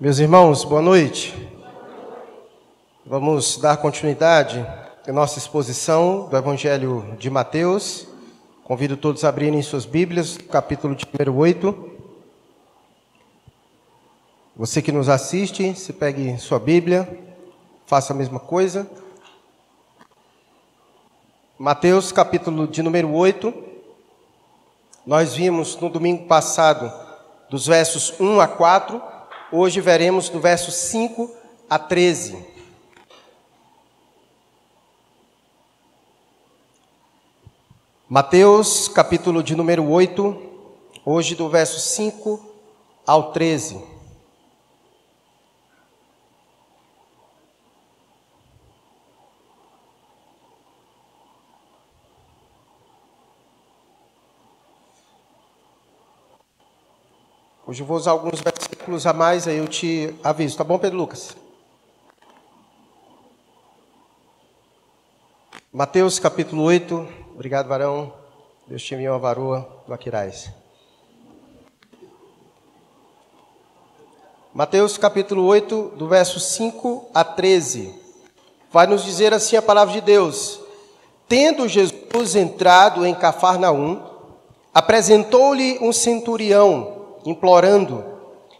Meus irmãos, boa noite. Vamos dar continuidade à nossa exposição do Evangelho de Mateus. Convido todos a abrirem suas Bíblias, capítulo de número 8. Você que nos assiste, se pegue sua Bíblia, faça a mesma coisa. Mateus, capítulo de número 8. Nós vimos no domingo passado dos versos 1 a 4 Hoje veremos do verso 5 a 13. Mateus, capítulo de número 8, hoje do verso 5 ao 13. Hoje eu vou usar alguns versículos a mais, aí eu te aviso. Tá bom, Pedro Lucas? Mateus capítulo 8. Obrigado, varão. Deus te enviou a varoa do Aquirais. Mateus capítulo 8, do verso 5 a 13. Vai nos dizer assim a palavra de Deus. Tendo Jesus entrado em Cafarnaum, apresentou-lhe um centurião implorando: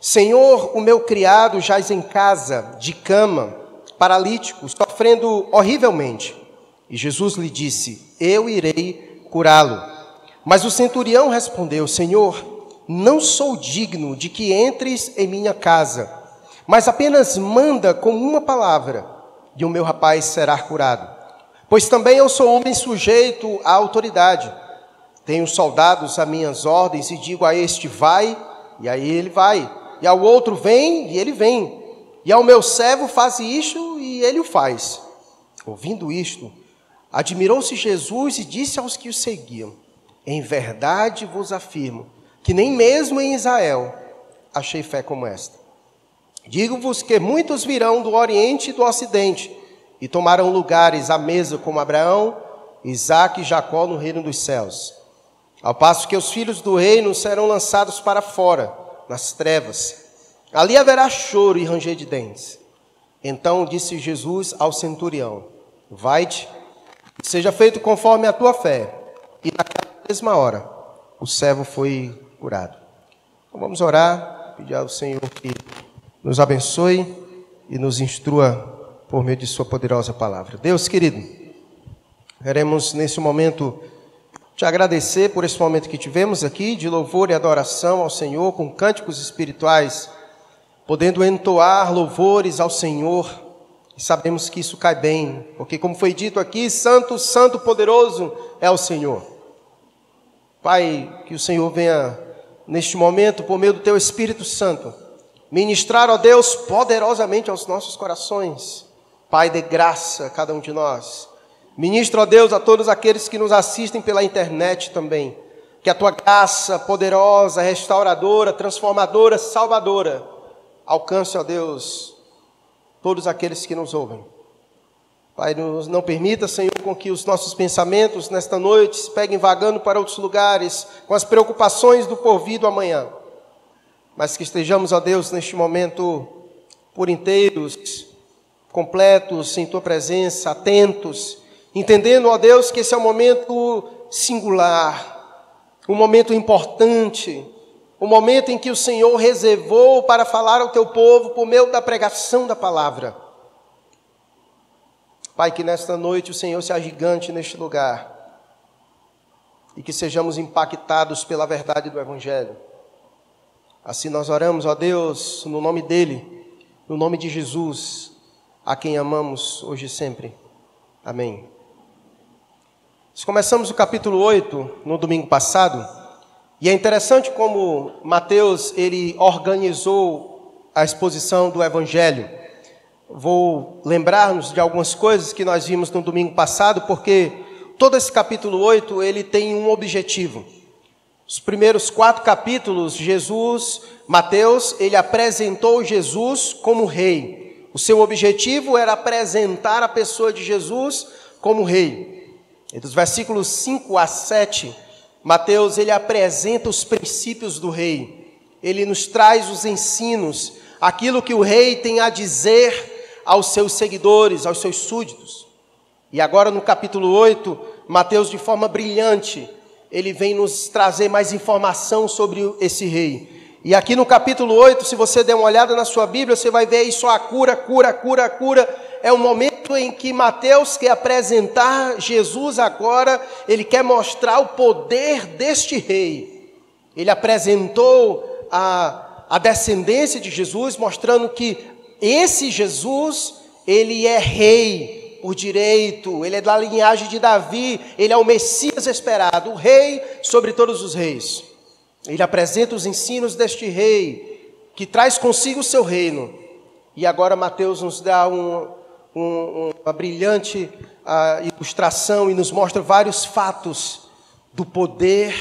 Senhor, o meu criado jaz em casa, de cama, paralítico, sofrendo horrivelmente. E Jesus lhe disse: Eu irei curá-lo. Mas o centurião respondeu: Senhor, não sou digno de que entres em minha casa, mas apenas manda com uma palavra, e o meu rapaz será curado. Pois também eu sou homem sujeito à autoridade. Tenho soldados a minhas ordens e digo a este: vai, e aí ele vai. E ao outro vem, e ele vem. E ao meu servo faz isto, e ele o faz. Ouvindo isto, admirou-se Jesus e disse aos que o seguiam: Em verdade vos afirmo que nem mesmo em Israel achei fé como esta. Digo-vos que muitos virão do Oriente e do Ocidente e tomarão lugares à mesa como Abraão, Isaque e Jacó no reino dos céus. Ao passo que os filhos do reino serão lançados para fora, nas trevas. Ali haverá choro e ranger de dentes. Então disse Jesus ao centurião: Vai-te, seja feito conforme a tua fé. E naquela mesma hora o servo foi curado. Então vamos orar, pedir ao Senhor que nos abençoe e nos instrua por meio de Sua poderosa palavra. Deus querido, queremos nesse momento te agradecer por esse momento que tivemos aqui de louvor e adoração ao Senhor com cânticos espirituais, podendo entoar louvores ao Senhor. E sabemos que isso cai bem, porque como foi dito aqui, santo, santo, poderoso é o Senhor. Pai, que o Senhor venha neste momento por meio do teu Espírito Santo ministrar, ó Deus, poderosamente aos nossos corações. Pai, de graça a cada um de nós Ministro, ó Deus, a todos aqueles que nos assistem pela internet também. Que a tua graça poderosa, restauradora, transformadora, salvadora, alcance, ó Deus, todos aqueles que nos ouvem. Pai, não permita, Senhor, com que os nossos pensamentos nesta noite se peguem vagando para outros lugares, com as preocupações do porvir do amanhã. Mas que estejamos, ó Deus, neste momento por inteiros, completos em tua presença, atentos entendendo, ó Deus, que esse é um momento singular, um momento importante, um momento em que o Senhor reservou para falar ao teu povo por meio da pregação da palavra. Pai, que nesta noite o Senhor se agigante neste lugar e que sejamos impactados pela verdade do Evangelho. Assim nós oramos, ó Deus, no nome dEle, no nome de Jesus, a quem amamos hoje e sempre. Amém. Nós começamos o capítulo 8 no domingo passado, e é interessante como Mateus ele organizou a exposição do evangelho. Vou lembrar-nos de algumas coisas que nós vimos no domingo passado, porque todo esse capítulo 8 ele tem um objetivo. Os primeiros quatro capítulos, Jesus, Mateus, ele apresentou Jesus como rei. O seu objetivo era apresentar a pessoa de Jesus como rei. Entre os versículos 5 a 7, Mateus ele apresenta os princípios do rei. Ele nos traz os ensinos, aquilo que o rei tem a dizer aos seus seguidores, aos seus súditos. E agora no capítulo 8, Mateus, de forma brilhante, ele vem nos trazer mais informação sobre esse rei. E aqui no capítulo 8, se você der uma olhada na sua Bíblia, você vai ver isso a cura, cura, cura, cura. É o momento em que Mateus quer apresentar Jesus agora, ele quer mostrar o poder deste rei. Ele apresentou a, a descendência de Jesus, mostrando que esse Jesus, ele é rei por direito, ele é da linhagem de Davi, ele é o Messias esperado, o rei sobre todos os reis. Ele apresenta os ensinos deste rei, que traz consigo o seu reino. E agora Mateus nos dá um, um, uma brilhante uh, ilustração e nos mostra vários fatos do poder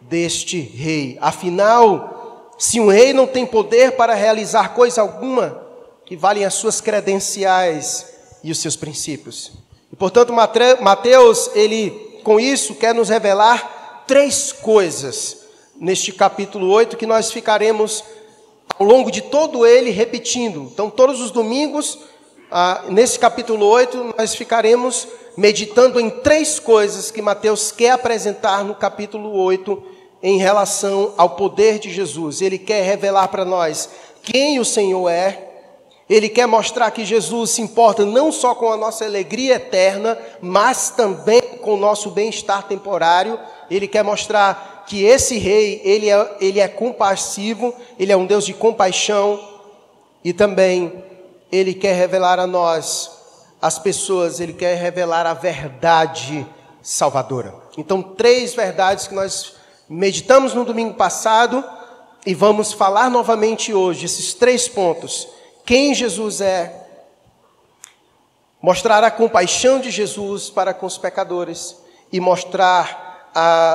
deste rei. Afinal, se um rei não tem poder para realizar coisa alguma, que valem as suas credenciais e os seus princípios. E portanto, Mateus, ele com isso quer nos revelar três coisas neste capítulo 8 que nós ficaremos ao longo de todo ele repetindo. Então, todos os domingos, ah, nesse capítulo 8, nós ficaremos meditando em três coisas que Mateus quer apresentar no capítulo 8 em relação ao poder de Jesus. Ele quer revelar para nós quem o Senhor é. Ele quer mostrar que Jesus se importa não só com a nossa alegria eterna, mas também com o nosso bem-estar temporário. Ele quer mostrar que esse rei, ele é, ele é compassivo, ele é um Deus de compaixão e também ele quer revelar a nós, as pessoas, ele quer revelar a verdade salvadora. Então, três verdades que nós meditamos no domingo passado e vamos falar novamente hoje, esses três pontos. Quem Jesus é, mostrar a compaixão de Jesus para com os pecadores e mostrar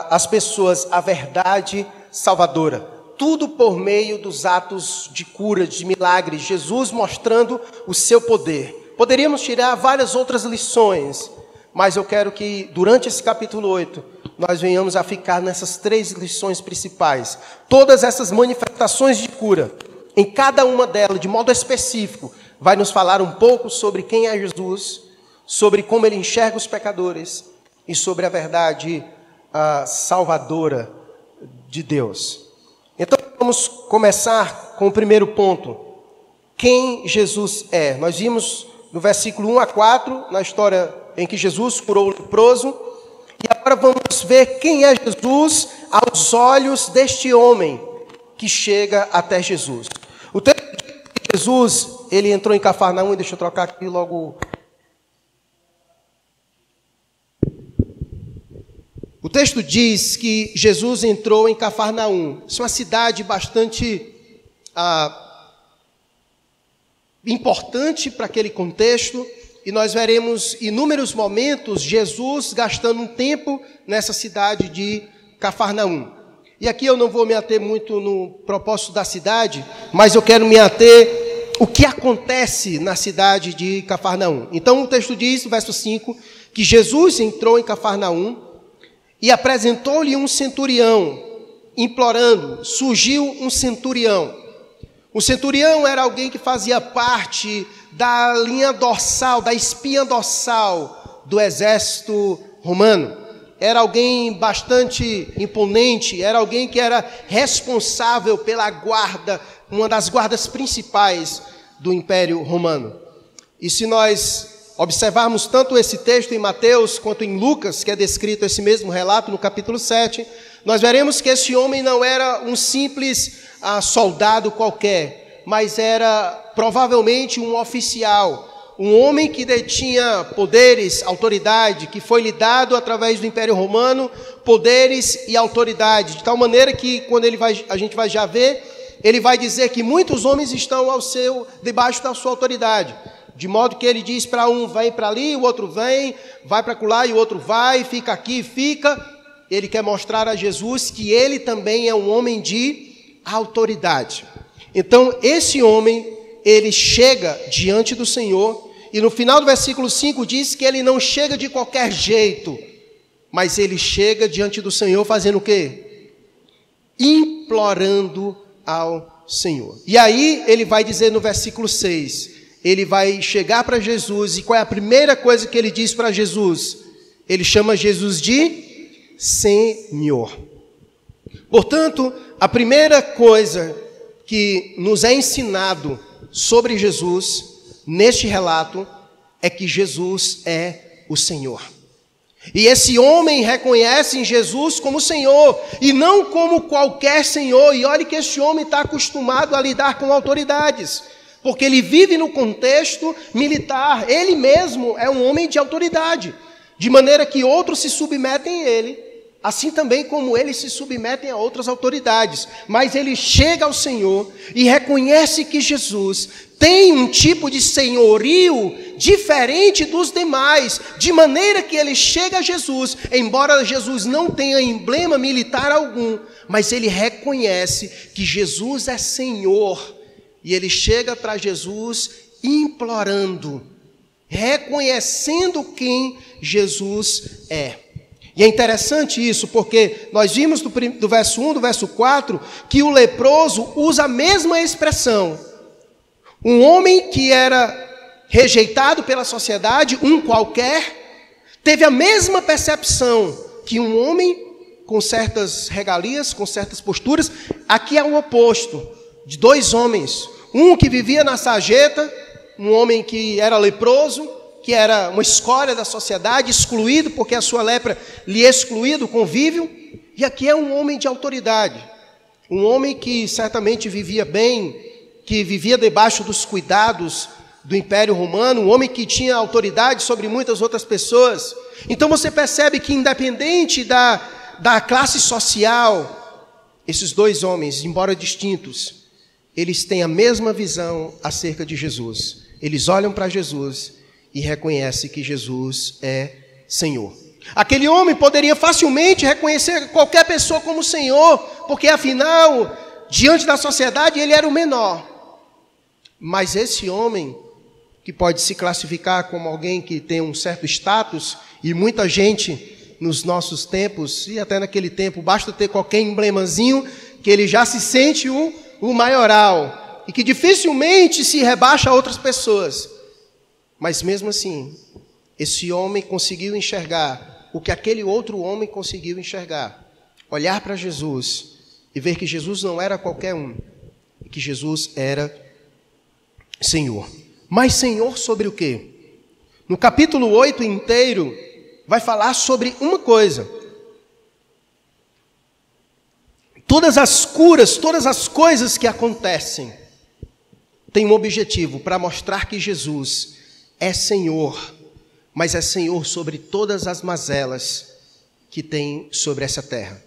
às pessoas a verdade salvadora. Tudo por meio dos atos de cura, de milagres, Jesus mostrando o seu poder. Poderíamos tirar várias outras lições, mas eu quero que durante esse capítulo 8 nós venhamos a ficar nessas três lições principais. Todas essas manifestações de cura, em cada uma delas, de modo específico, vai nos falar um pouco sobre quem é Jesus, sobre como ele enxerga os pecadores e sobre a verdade a salvadora de Deus. Vamos começar com o primeiro ponto. Quem Jesus é? Nós vimos no versículo 1 a 4, na história em que Jesus curou o leproso, e agora vamos ver quem é Jesus aos olhos deste homem que chega até Jesus. O texto de Jesus, ele entrou em Cafarnaum, deixa eu trocar aqui logo O texto diz que Jesus entrou em Cafarnaum. Isso é uma cidade bastante ah, importante para aquele contexto, e nós veremos inúmeros momentos Jesus gastando um tempo nessa cidade de Cafarnaum. E aqui eu não vou me ater muito no propósito da cidade, mas eu quero me ater o que acontece na cidade de Cafarnaum. Então o texto diz, no verso 5, que Jesus entrou em Cafarnaum e apresentou-lhe um centurião, implorando. Surgiu um centurião. O centurião era alguém que fazia parte da linha dorsal, da espinha dorsal do exército romano. Era alguém bastante imponente, era alguém que era responsável pela guarda, uma das guardas principais do Império Romano. E se nós observarmos tanto esse texto em Mateus quanto em Lucas, que é descrito esse mesmo relato no capítulo 7, nós veremos que esse homem não era um simples ah, soldado qualquer, mas era provavelmente um oficial, um homem que detinha poderes, autoridade, que foi lhe dado através do Império Romano, poderes e autoridade, de tal maneira que quando ele vai, a gente vai já ver, ele vai dizer que muitos homens estão ao seu debaixo da sua autoridade. De modo que ele diz para um, vem para ali, o outro vem, vai para lá e o outro vai, fica aqui, fica. Ele quer mostrar a Jesus que ele também é um homem de autoridade. Então, esse homem, ele chega diante do Senhor, e no final do versículo 5 diz que ele não chega de qualquer jeito, mas ele chega diante do Senhor fazendo o quê? Implorando ao Senhor. E aí ele vai dizer no versículo 6, ele vai chegar para Jesus e qual é a primeira coisa que ele diz para Jesus? Ele chama Jesus de Senhor. Portanto, a primeira coisa que nos é ensinado sobre Jesus neste relato é que Jesus é o Senhor. E esse homem reconhece em Jesus como Senhor e não como qualquer Senhor. E olhe que esse homem está acostumado a lidar com autoridades, porque ele vive no contexto militar. Ele mesmo é um homem de autoridade, de maneira que outros se submetem a ele, assim também como eles se submetem a outras autoridades. Mas ele chega ao Senhor e reconhece que Jesus tem um tipo de senhorio diferente dos demais, de maneira que ele chega a Jesus, embora Jesus não tenha emblema militar algum, mas ele reconhece que Jesus é Senhor, e ele chega para Jesus implorando, reconhecendo quem Jesus é. E é interessante isso, porque nós vimos do, do verso 1, do verso 4, que o leproso usa a mesma expressão um homem que era rejeitado pela sociedade, um qualquer, teve a mesma percepção que um homem com certas regalias, com certas posturas. Aqui é o oposto de dois homens. Um que vivia na sarjeta, um homem que era leproso, que era uma escória da sociedade, excluído porque a sua lepra lhe excluía do convívio. E aqui é um homem de autoridade, um homem que certamente vivia bem, que vivia debaixo dos cuidados do Império Romano, um homem que tinha autoridade sobre muitas outras pessoas. Então você percebe que, independente da, da classe social, esses dois homens, embora distintos, eles têm a mesma visão acerca de Jesus. Eles olham para Jesus e reconhecem que Jesus é Senhor. Aquele homem poderia facilmente reconhecer qualquer pessoa como Senhor, porque afinal, diante da sociedade, ele era o menor. Mas esse homem, que pode se classificar como alguém que tem um certo status, e muita gente nos nossos tempos, e até naquele tempo, basta ter qualquer emblemazinho, que ele já se sente o, o maioral, e que dificilmente se rebaixa a outras pessoas. Mas mesmo assim, esse homem conseguiu enxergar o que aquele outro homem conseguiu enxergar. Olhar para Jesus e ver que Jesus não era qualquer um, que Jesus era Senhor. Mas Senhor sobre o quê? No capítulo 8 inteiro, vai falar sobre uma coisa. Todas as curas, todas as coisas que acontecem, têm um objetivo para mostrar que Jesus é Senhor, mas é Senhor sobre todas as mazelas que tem sobre essa terra.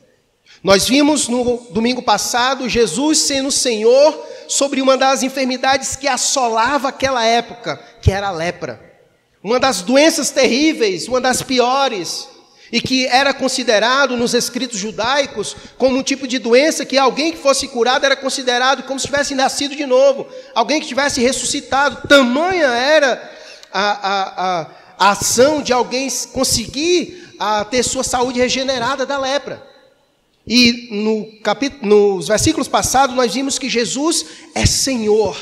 Nós vimos no domingo passado Jesus sendo Senhor sobre uma das enfermidades que assolava aquela época, que era a lepra. Uma das doenças terríveis, uma das piores, e que era considerado nos escritos judaicos como um tipo de doença que alguém que fosse curado era considerado como se tivesse nascido de novo, alguém que tivesse ressuscitado. Tamanha era a, a, a, a ação de alguém conseguir a, ter sua saúde regenerada da lepra. E no capítulo, nos versículos passados nós vimos que Jesus é Senhor.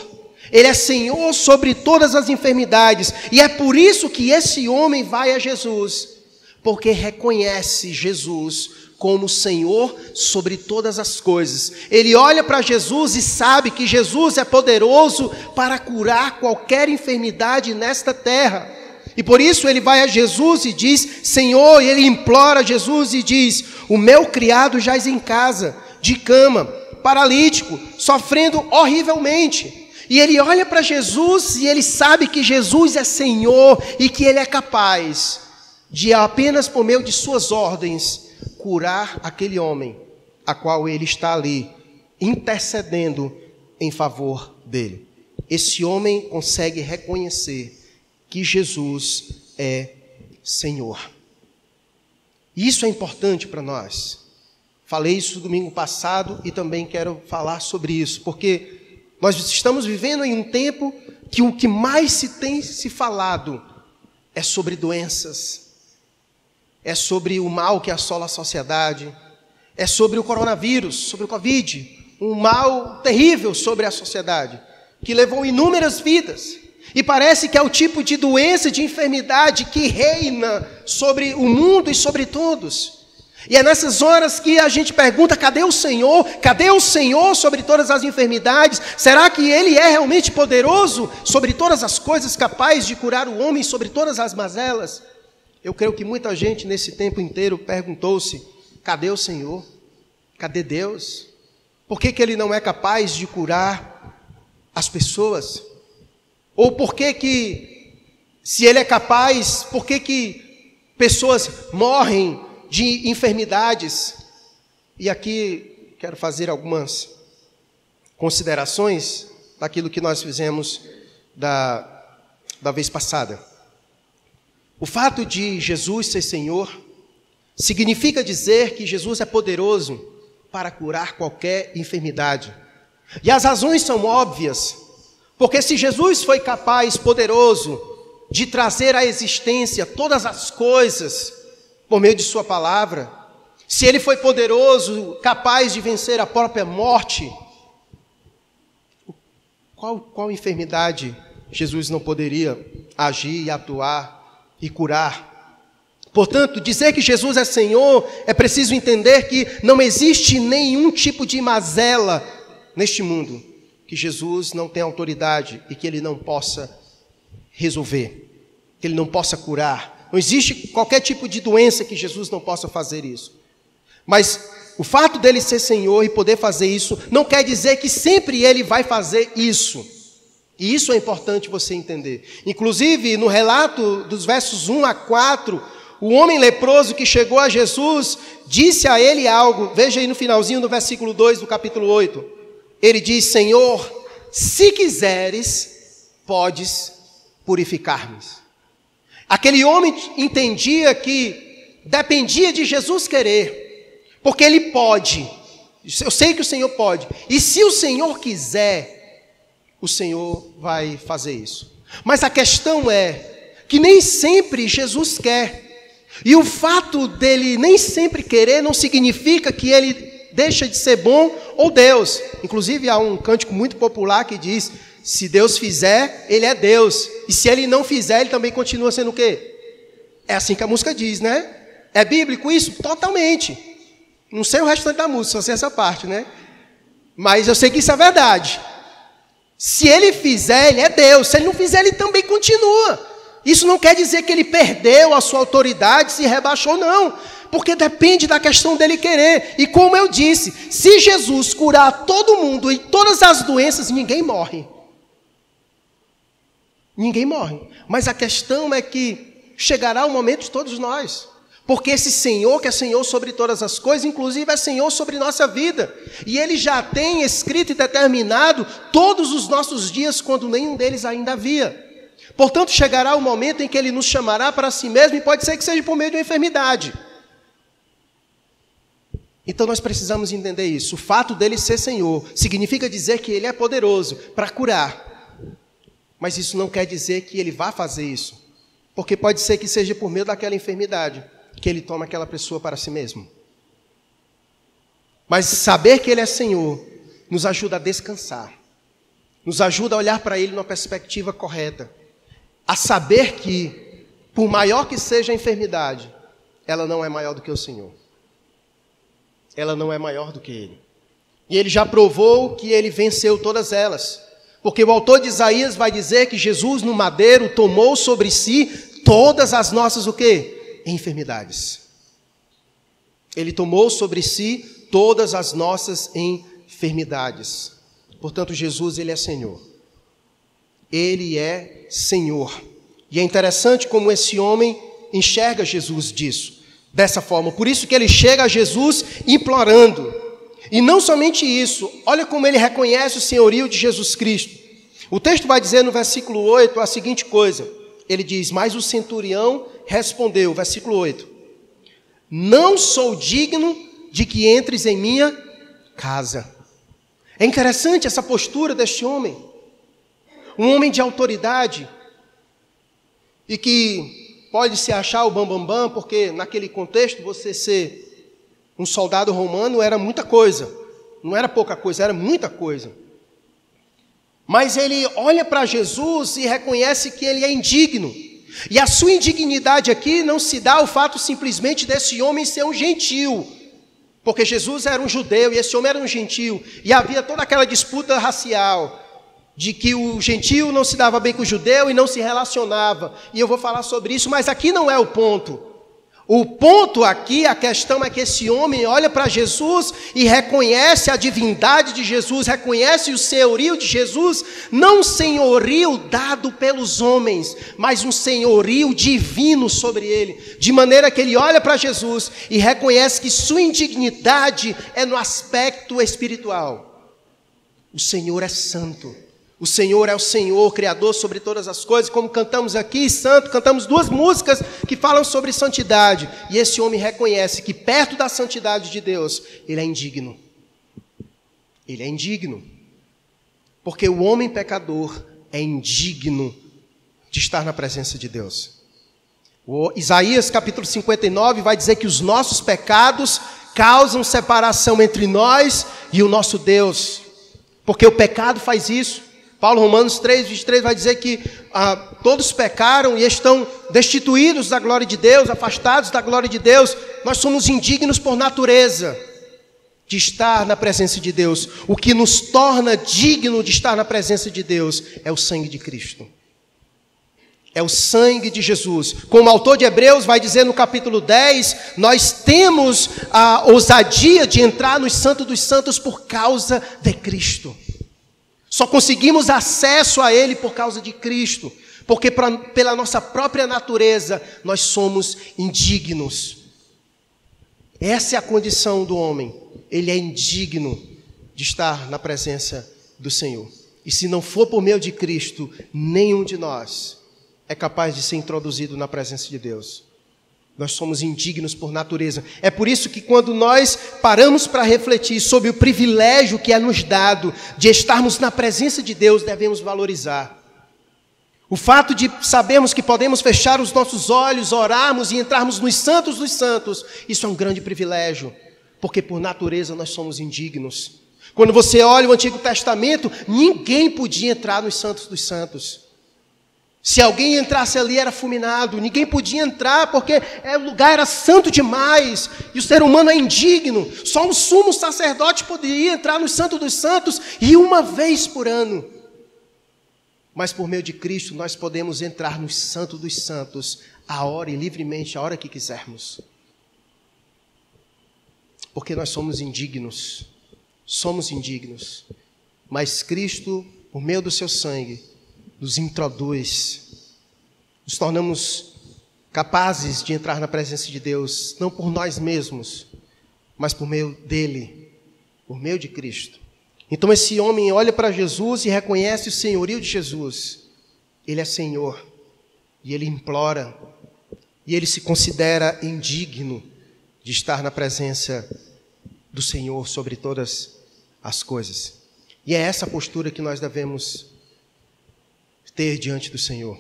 Ele é Senhor sobre todas as enfermidades. E é por isso que esse homem vai a Jesus, porque reconhece Jesus como Senhor sobre todas as coisas. Ele olha para Jesus e sabe que Jesus é poderoso para curar qualquer enfermidade nesta terra. E por isso ele vai a Jesus e diz: Senhor, e ele implora a Jesus e diz: O meu criado jaz em casa, de cama, paralítico, sofrendo horrivelmente. E ele olha para Jesus e ele sabe que Jesus é Senhor e que ele é capaz de apenas por meio de suas ordens curar aquele homem a qual ele está ali intercedendo em favor dele. Esse homem consegue reconhecer que Jesus é Senhor. Isso é importante para nós. Falei isso domingo passado e também quero falar sobre isso, porque nós estamos vivendo em um tempo que o que mais se tem se falado é sobre doenças, é sobre o mal que assola a sociedade, é sobre o coronavírus, sobre o Covid, um mal terrível sobre a sociedade, que levou inúmeras vidas. E parece que é o tipo de doença, de enfermidade que reina sobre o mundo e sobre todos. E é nessas horas que a gente pergunta: cadê o Senhor? Cadê o Senhor sobre todas as enfermidades? Será que Ele é realmente poderoso sobre todas as coisas, capaz de curar o homem sobre todas as mazelas? Eu creio que muita gente nesse tempo inteiro perguntou-se: cadê o Senhor? Cadê Deus? Por que, que Ele não é capaz de curar as pessoas? Ou por que que, se Ele é capaz, por que que pessoas morrem de enfermidades. E aqui quero fazer algumas considerações daquilo que nós fizemos da, da vez passada. O fato de Jesus ser Senhor significa dizer que Jesus é poderoso para curar qualquer enfermidade. E as razões são óbvias, porque se Jesus foi capaz, poderoso, de trazer à existência todas as coisas por meio de Sua palavra, se Ele foi poderoso, capaz de vencer a própria morte, qual, qual enfermidade Jesus não poderia agir e atuar e curar? Portanto, dizer que Jesus é Senhor é preciso entender que não existe nenhum tipo de mazela neste mundo que Jesus não tem autoridade e que ele não possa resolver, que ele não possa curar, não existe qualquer tipo de doença que Jesus não possa fazer isso. Mas o fato dele ser Senhor e poder fazer isso não quer dizer que sempre ele vai fazer isso. E isso é importante você entender. Inclusive, no relato dos versos 1 a 4, o homem leproso que chegou a Jesus disse a ele algo. Veja aí no finalzinho do versículo 2 do capítulo 8. Ele diz: Senhor, se quiseres, podes purificar-me. Aquele homem entendia que dependia de Jesus querer, porque ele pode. Eu sei que o Senhor pode. E se o Senhor quiser, o Senhor vai fazer isso. Mas a questão é que nem sempre Jesus quer. E o fato dele nem sempre querer não significa que ele deixa de ser bom ou Deus. Inclusive há um cântico muito popular que diz: se Deus fizer, ele é Deus. E se ele não fizer, ele também continua sendo o quê? É assim que a música diz, né? É bíblico isso? Totalmente. Não sei o restante da música, só sei essa parte, né? Mas eu sei que isso é verdade. Se ele fizer, ele é Deus. Se ele não fizer, ele também continua. Isso não quer dizer que ele perdeu a sua autoridade, se rebaixou, não. Porque depende da questão dele querer. E como eu disse, se Jesus curar todo mundo e todas as doenças, ninguém morre. Ninguém morre. Mas a questão é que chegará o momento de todos nós. Porque esse Senhor, que é Senhor sobre todas as coisas, inclusive é Senhor sobre nossa vida. E Ele já tem escrito e determinado todos os nossos dias, quando nenhum deles ainda havia. Portanto, chegará o momento em que Ele nos chamará para si mesmo, e pode ser que seja por meio de uma enfermidade. Então nós precisamos entender isso. O fato dele ser Senhor significa dizer que Ele é poderoso para curar, mas isso não quer dizer que ele vá fazer isso. Porque pode ser que seja por meio daquela enfermidade que ele toma aquela pessoa para si mesmo. Mas saber que ele é Senhor nos ajuda a descansar. Nos ajuda a olhar para ele numa perspectiva correta. A saber que, por maior que seja a enfermidade, ela não é maior do que o Senhor. Ela não é maior do que ele. E ele já provou que ele venceu todas elas. Porque o autor de Isaías vai dizer que Jesus no madeiro tomou sobre si todas as nossas o quê? Enfermidades. Ele tomou sobre si todas as nossas enfermidades. Portanto, Jesus ele é Senhor. Ele é Senhor. E é interessante como esse homem enxerga Jesus disso, dessa forma. Por isso que ele chega a Jesus implorando: e não somente isso, olha como ele reconhece o senhorio de Jesus Cristo. O texto vai dizer no versículo 8 a seguinte coisa: ele diz, Mas o centurião respondeu, versículo 8: Não sou digno de que entres em minha casa. É interessante essa postura deste homem, um homem de autoridade, e que pode se achar o bambambam, bam, bam, porque naquele contexto você ser um soldado romano era muita coisa. não era pouca coisa, era muita coisa. Mas ele olha para Jesus e reconhece que ele é indigno. E a sua indignidade aqui não se dá ao fato simplesmente desse homem ser um gentil. Porque Jesus era um judeu e esse homem era um gentil. E havia toda aquela disputa racial de que o gentil não se dava bem com o judeu e não se relacionava. E eu vou falar sobre isso, mas aqui não é o ponto. O ponto aqui, a questão é que esse homem olha para Jesus e reconhece a divindade de Jesus, reconhece o senhorio de Jesus, não um senhorio dado pelos homens, mas um senhorio divino sobre ele, de maneira que ele olha para Jesus e reconhece que sua indignidade é no aspecto espiritual. O Senhor é santo. O Senhor é o Senhor, Criador sobre todas as coisas, como cantamos aqui, santo, cantamos duas músicas que falam sobre santidade. E esse homem reconhece que perto da santidade de Deus, ele é indigno. Ele é indigno. Porque o homem pecador é indigno de estar na presença de Deus. O Isaías capítulo 59 vai dizer que os nossos pecados causam separação entre nós e o nosso Deus. Porque o pecado faz isso. Paulo, Romanos 3, 23, vai dizer que ah, todos pecaram e estão destituídos da glória de Deus, afastados da glória de Deus. Nós somos indignos por natureza de estar na presença de Deus. O que nos torna digno de estar na presença de Deus é o sangue de Cristo. É o sangue de Jesus. Como o autor de Hebreus vai dizer no capítulo 10, nós temos a ousadia de entrar nos santos dos santos por causa de Cristo. Só conseguimos acesso a Ele por causa de Cristo, porque pra, pela nossa própria natureza nós somos indignos. Essa é a condição do homem. Ele é indigno de estar na presença do Senhor. E se não for por meio de Cristo, nenhum de nós é capaz de ser introduzido na presença de Deus. Nós somos indignos por natureza. É por isso que, quando nós paramos para refletir sobre o privilégio que é nos dado de estarmos na presença de Deus, devemos valorizar. O fato de sabermos que podemos fechar os nossos olhos, orarmos e entrarmos nos santos dos santos, isso é um grande privilégio, porque por natureza nós somos indignos. Quando você olha o Antigo Testamento, ninguém podia entrar nos santos dos santos. Se alguém entrasse ali era fulminado, ninguém podia entrar porque o lugar era santo demais e o ser humano é indigno. Só o sumo sacerdote poderia entrar no Santo dos Santos e uma vez por ano. Mas por meio de Cristo nós podemos entrar no Santo dos Santos a hora e livremente, a hora que quisermos. Porque nós somos indignos. Somos indignos. Mas Cristo, por meio do seu sangue, nos introduz, nos tornamos capazes de entrar na presença de Deus, não por nós mesmos, mas por meio dele, por meio de Cristo. Então esse homem olha para Jesus e reconhece o senhorio de Jesus. Ele é Senhor. E ele implora. E ele se considera indigno de estar na presença do Senhor sobre todas as coisas. E é essa postura que nós devemos ter diante do Senhor.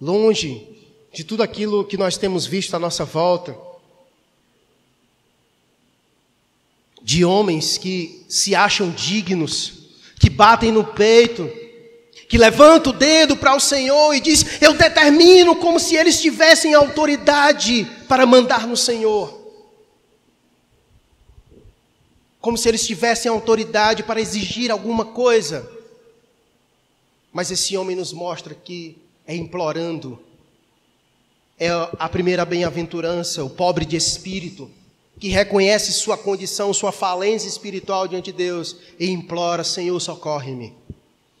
Longe de tudo aquilo que nós temos visto à nossa volta, de homens que se acham dignos, que batem no peito, que levantam o dedo para o Senhor e diz: "Eu determino", como se eles tivessem autoridade para mandar no Senhor. Como se eles tivessem autoridade para exigir alguma coisa. Mas esse homem nos mostra que é implorando. É a primeira bem-aventurança, o pobre de espírito, que reconhece sua condição, sua falência espiritual diante de Deus e implora: Senhor, socorre-me.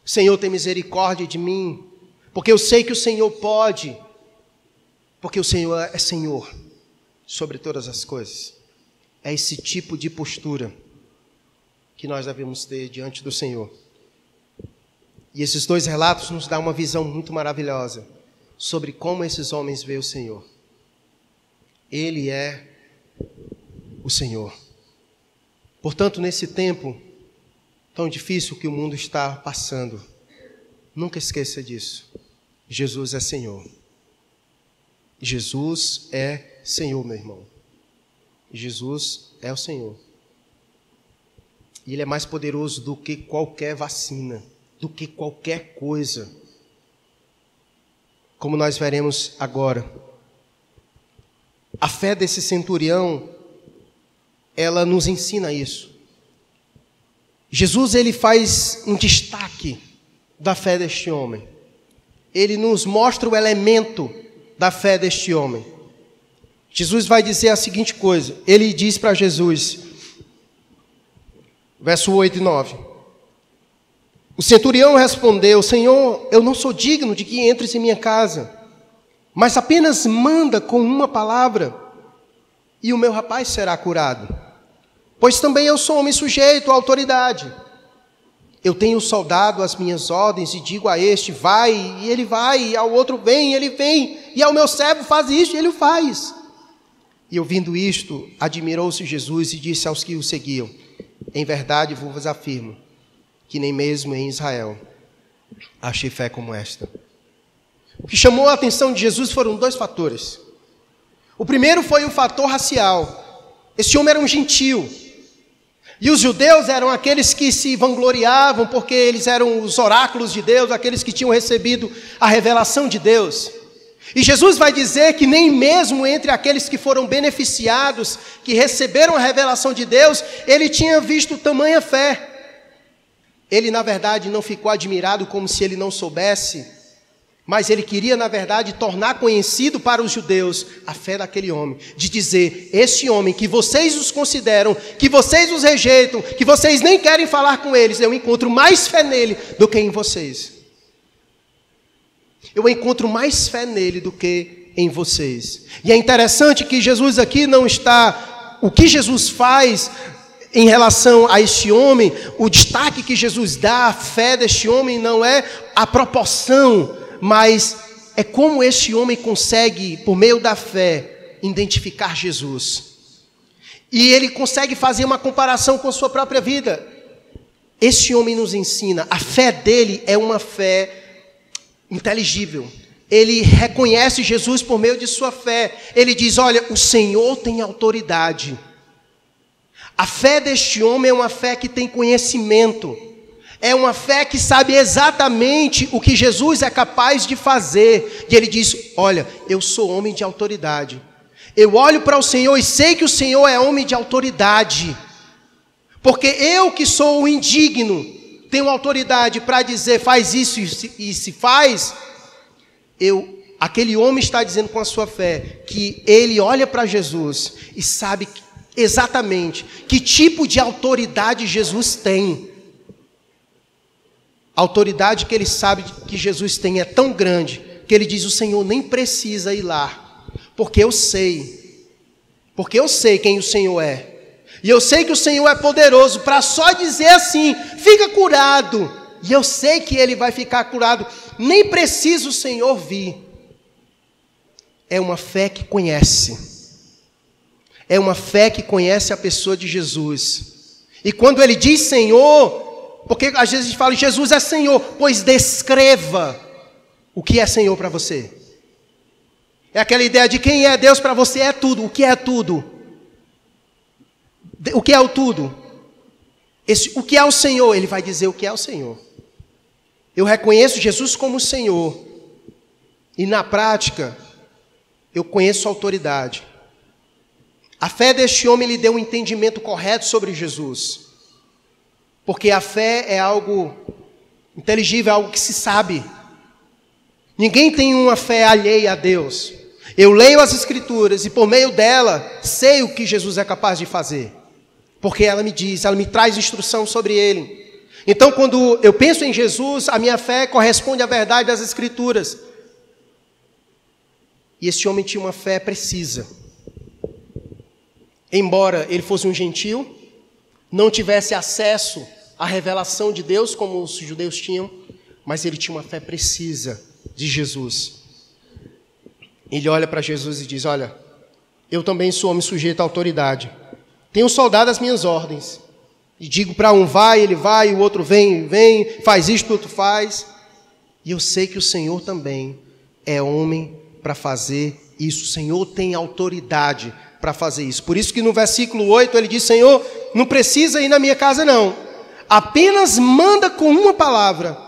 Senhor, tem misericórdia de mim, porque eu sei que o Senhor pode, porque o Senhor é Senhor sobre todas as coisas. É esse tipo de postura que nós devemos ter diante do Senhor. E esses dois relatos nos dão uma visão muito maravilhosa sobre como esses homens veem o Senhor. Ele é o Senhor. Portanto, nesse tempo tão difícil que o mundo está passando, nunca esqueça disso. Jesus é Senhor. Jesus é Senhor, meu irmão. Jesus é o Senhor. E ele é mais poderoso do que qualquer vacina, do que qualquer coisa. Como nós veremos agora. A fé desse centurião, ela nos ensina isso. Jesus ele faz um destaque da fé deste homem. Ele nos mostra o elemento da fé deste homem. Jesus vai dizer a seguinte coisa: ele diz para Jesus, verso 8 e 9: O centurião respondeu: Senhor, eu não sou digno de que entres em minha casa, mas apenas manda com uma palavra, e o meu rapaz será curado. Pois também eu sou homem sujeito à autoridade. Eu tenho soldado às minhas ordens e digo a este, vai, e ele vai, e ao outro vem, e ele vem, e ao meu servo faz isto, e ele faz. E ouvindo isto, admirou-se Jesus e disse aos que o seguiam: Em verdade vos afirmo que nem mesmo em Israel achei fé como esta. O que chamou a atenção de Jesus foram dois fatores. O primeiro foi o fator racial. Esse homem era um gentio. E os judeus eram aqueles que se vangloriavam porque eles eram os oráculos de Deus, aqueles que tinham recebido a revelação de Deus. E Jesus vai dizer que nem mesmo entre aqueles que foram beneficiados, que receberam a revelação de Deus, ele tinha visto tamanha fé. Ele, na verdade, não ficou admirado como se ele não soubesse mas ele queria, na verdade, tornar conhecido para os judeus a fé daquele homem, de dizer: esse homem que vocês os consideram, que vocês os rejeitam, que vocês nem querem falar com eles, eu encontro mais fé nele do que em vocês. Eu encontro mais fé nele do que em vocês. E é interessante que Jesus aqui não está. O que Jesus faz em relação a este homem, o destaque que Jesus dá à fé deste homem não é a proporção mas é como este homem consegue, por meio da fé, identificar Jesus. E ele consegue fazer uma comparação com a sua própria vida. Este homem nos ensina, a fé dele é uma fé inteligível. Ele reconhece Jesus por meio de sua fé. Ele diz: Olha, o Senhor tem autoridade. A fé deste homem é uma fé que tem conhecimento. É uma fé que sabe exatamente o que Jesus é capaz de fazer. E ele diz: Olha, eu sou homem de autoridade. Eu olho para o Senhor e sei que o Senhor é homem de autoridade. Porque eu que sou o indigno, tenho autoridade para dizer faz isso e se faz. Eu, aquele homem está dizendo com a sua fé que ele olha para Jesus e sabe exatamente que tipo de autoridade Jesus tem. A autoridade que ele sabe que Jesus tem é tão grande que ele diz: O Senhor nem precisa ir lá, porque eu sei, porque eu sei quem o Senhor é. E eu sei que o Senhor é poderoso para só dizer assim: fica curado. E eu sei que ele vai ficar curado. Nem precisa o Senhor vir. É uma fé que conhece. É uma fé que conhece a pessoa de Jesus. E quando ele diz Senhor, porque às vezes a gente fala, Jesus é Senhor, pois descreva o que é Senhor para você. É aquela ideia de quem é Deus para você é tudo. O que é tudo? O que é o tudo? Esse, o que é o Senhor? Ele vai dizer o que é o Senhor. Eu reconheço Jesus como Senhor. E na prática, eu conheço autoridade. A fé deste homem lhe deu um entendimento correto sobre Jesus. Porque a fé é algo inteligível, é algo que se sabe. Ninguém tem uma fé alheia a Deus. Eu leio as Escrituras e por meio dela sei o que Jesus é capaz de fazer. Porque ela me diz, ela me traz instrução sobre ele. Então, quando eu penso em Jesus, a minha fé corresponde à verdade das Escrituras. E esse homem tinha uma fé precisa. Embora ele fosse um gentil, não tivesse acesso a revelação de Deus como os judeus tinham, mas ele tinha uma fé precisa de Jesus. Ele olha para Jesus e diz: Olha, eu também sou homem sujeito à autoridade. Tenho soldado às minhas ordens. E digo para um vai, ele vai, o outro vem, vem, faz isto, o outro faz. E eu sei que o Senhor também é homem para fazer isso. O Senhor tem autoridade para fazer isso. Por isso que no versículo 8 ele diz: Senhor, não precisa ir na minha casa, não. Apenas manda com uma palavra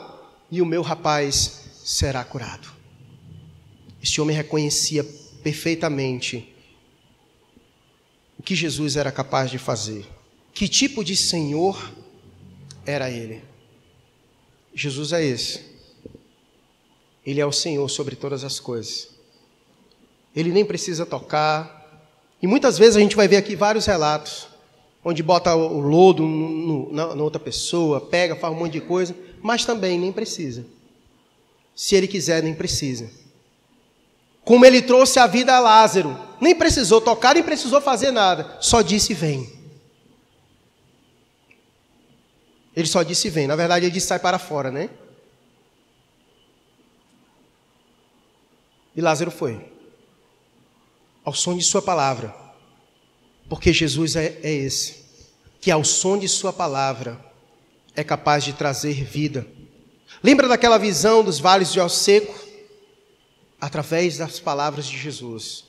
e o meu rapaz será curado. Este homem reconhecia perfeitamente o que Jesus era capaz de fazer. Que tipo de Senhor era ele? Jesus é esse. Ele é o Senhor sobre todas as coisas. Ele nem precisa tocar. E muitas vezes a gente vai ver aqui vários relatos, onde bota o lodo no, na, na outra pessoa, pega, faz um monte de coisa, mas também nem precisa. Se ele quiser, nem precisa. Como ele trouxe a vida a Lázaro, nem precisou tocar, nem precisou fazer nada, só disse: Vem. Ele só disse: Vem. Na verdade, ele disse: Sai para fora, né? E Lázaro foi. Ao som de Sua palavra. Porque Jesus é, é esse. Que ao som de Sua palavra é capaz de trazer vida. Lembra daquela visão dos vales de osso seco? Através das palavras de Jesus,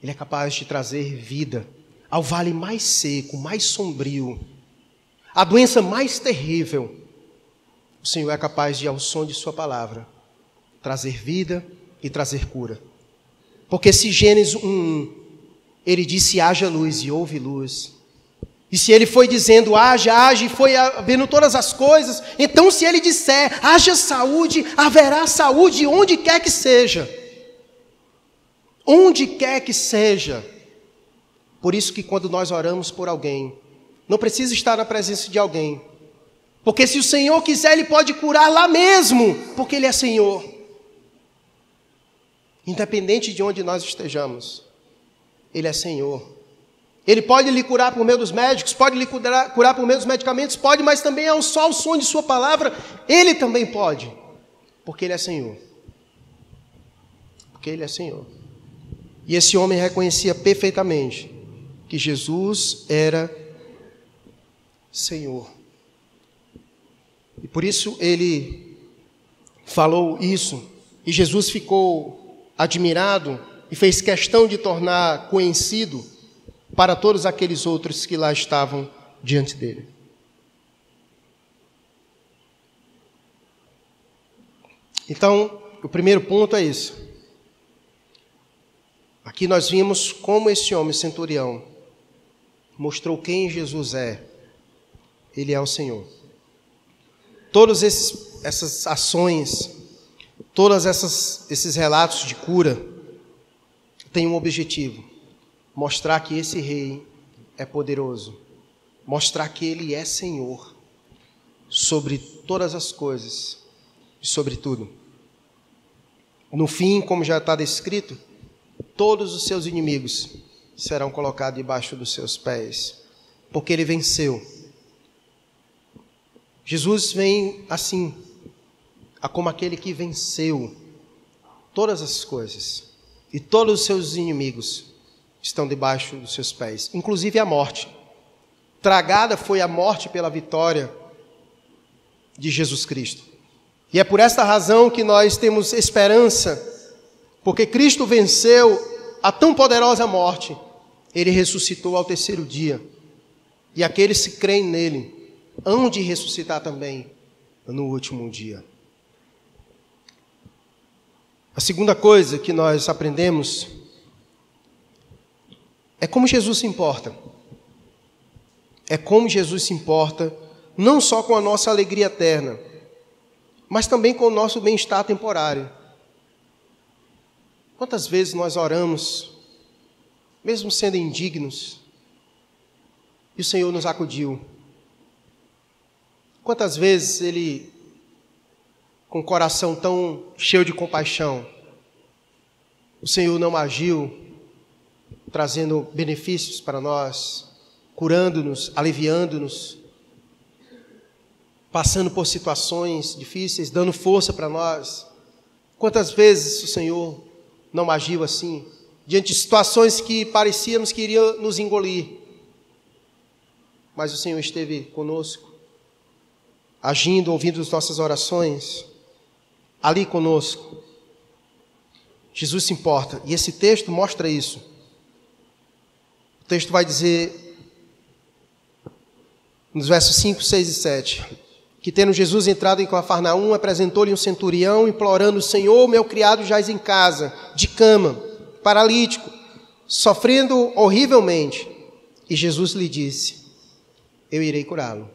Ele é capaz de trazer vida ao vale mais seco, mais sombrio, a doença mais terrível. O Senhor é capaz de, ao som de Sua palavra, trazer vida e trazer cura. Porque se Gênesis 1, ele disse: haja luz e houve luz. E se ele foi dizendo, haja, haja, e foi vendo todas as coisas, então se ele disser, haja saúde, haverá saúde onde quer que seja. Onde quer que seja. Por isso que quando nós oramos por alguém, não precisa estar na presença de alguém. Porque se o Senhor quiser, Ele pode curar lá mesmo, porque Ele é Senhor. Independente de onde nós estejamos, Ele é Senhor. Ele pode lhe curar por meio dos médicos, pode lhe curar, curar por meio dos medicamentos, pode, mas também é só o som de Sua palavra, Ele também pode, porque Ele é Senhor. Porque Ele é Senhor. E esse homem reconhecia perfeitamente que Jesus era Senhor. E por isso ele falou isso, e Jesus ficou admirado e fez questão de tornar conhecido para todos aqueles outros que lá estavam diante dele. Então, o primeiro ponto é isso. Aqui nós vimos como esse homem centurião mostrou quem Jesus é. Ele é o Senhor. Todas essas ações, todos esses relatos de cura têm um objetivo mostrar que esse rei é poderoso, mostrar que ele é Senhor sobre todas as coisas e sobre tudo. No fim, como já está descrito, todos os seus inimigos serão colocados debaixo dos seus pés, porque ele venceu. Jesus vem assim, como aquele que venceu todas as coisas e todos os seus inimigos estão debaixo dos seus pés, inclusive a morte. Tragada foi a morte pela vitória de Jesus Cristo. E é por esta razão que nós temos esperança, porque Cristo venceu a tão poderosa morte, ele ressuscitou ao terceiro dia. E aqueles que creem nele hão de ressuscitar também no último dia. A segunda coisa que nós aprendemos é como Jesus se importa. É como Jesus se importa, não só com a nossa alegria eterna, mas também com o nosso bem-estar temporário. Quantas vezes nós oramos, mesmo sendo indignos, e o Senhor nos acudiu? Quantas vezes Ele, com o coração tão cheio de compaixão, o Senhor não agiu trazendo benefícios para nós, curando-nos, aliviando-nos, passando por situações difíceis, dando força para nós. Quantas vezes o Senhor não agiu assim, diante de situações que parecíamos que iriam nos engolir, mas o Senhor esteve conosco, agindo, ouvindo as nossas orações, ali conosco. Jesus se importa, e esse texto mostra isso texto vai dizer nos versos 5, 6 e 7, que tendo Jesus entrado em Cafarnaum, apresentou-lhe um centurião, implorando, Senhor, meu criado jaz em casa, de cama, paralítico, sofrendo horrivelmente. E Jesus lhe disse, eu irei curá-lo.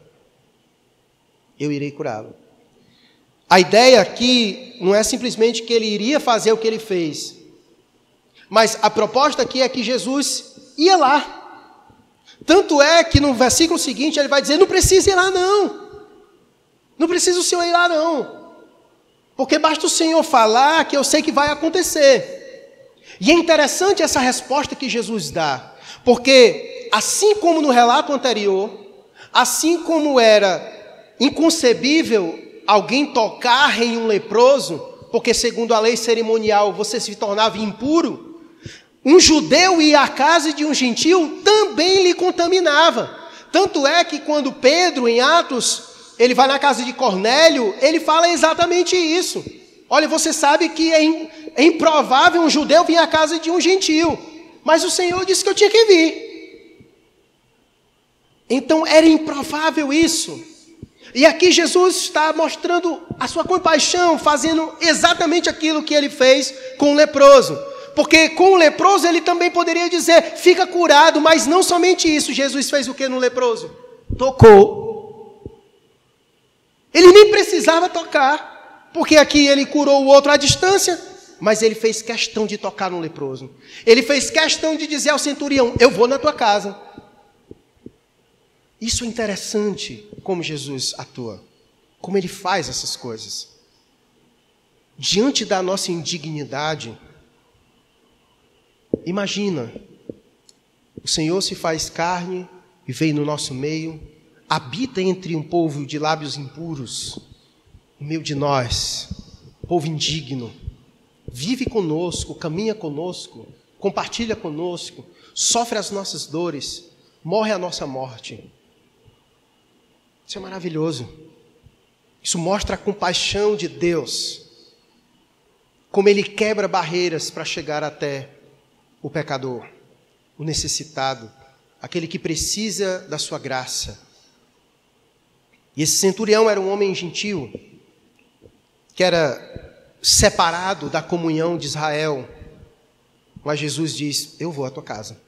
Eu irei curá-lo. A ideia aqui não é simplesmente que ele iria fazer o que ele fez, mas a proposta aqui é que Jesus ia lá. Tanto é que no versículo seguinte ele vai dizer: não precisa ir lá, não. Não precisa o Senhor ir lá, não. Porque basta o Senhor falar que eu sei que vai acontecer. E é interessante essa resposta que Jesus dá, porque assim como no relato anterior, assim como era inconcebível alguém tocar em um leproso, porque segundo a lei cerimonial você se tornava impuro, um judeu ia à casa de um gentil também lhe contaminava. Tanto é que quando Pedro, em Atos, ele vai na casa de Cornélio, ele fala exatamente isso. Olha, você sabe que é, é improvável um judeu vir à casa de um gentil, mas o Senhor disse que eu tinha que vir. Então era improvável isso. E aqui Jesus está mostrando a sua compaixão, fazendo exatamente aquilo que ele fez com o leproso. Porque com o leproso ele também poderia dizer, fica curado, mas não somente isso. Jesus fez o que no leproso? Tocou. Ele nem precisava tocar, porque aqui ele curou o outro à distância, mas ele fez questão de tocar no leproso. Ele fez questão de dizer ao centurião: Eu vou na tua casa. Isso é interessante como Jesus atua, como ele faz essas coisas. Diante da nossa indignidade, Imagina, o Senhor se faz carne e veio no nosso meio, habita entre um povo de lábios impuros, no meio de nós, povo indigno, vive conosco, caminha conosco, compartilha conosco, sofre as nossas dores, morre a nossa morte. Isso é maravilhoso. Isso mostra a compaixão de Deus, como Ele quebra barreiras para chegar até o pecador, o necessitado, aquele que precisa da sua graça. E esse centurião era um homem gentil, que era separado da comunhão de Israel. Mas Jesus diz: Eu vou à tua casa.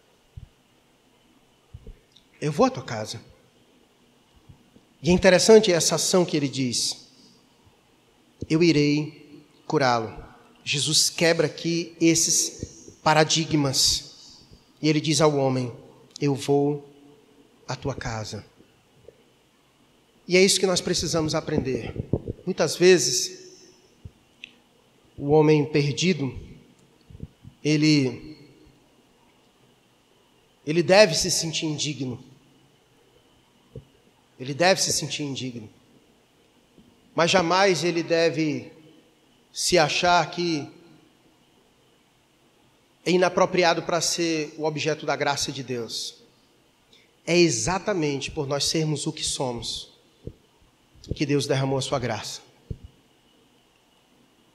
Eu vou à tua casa. E é interessante essa ação que ele diz: Eu irei curá-lo. Jesus quebra aqui esses paradigmas. E ele diz ao homem: Eu vou à tua casa. E é isso que nós precisamos aprender. Muitas vezes, o homem perdido, ele, ele deve se sentir indigno. Ele deve se sentir indigno. Mas jamais ele deve se achar que é inapropriado para ser o objeto da graça de Deus. É exatamente por nós sermos o que somos que Deus derramou a sua graça.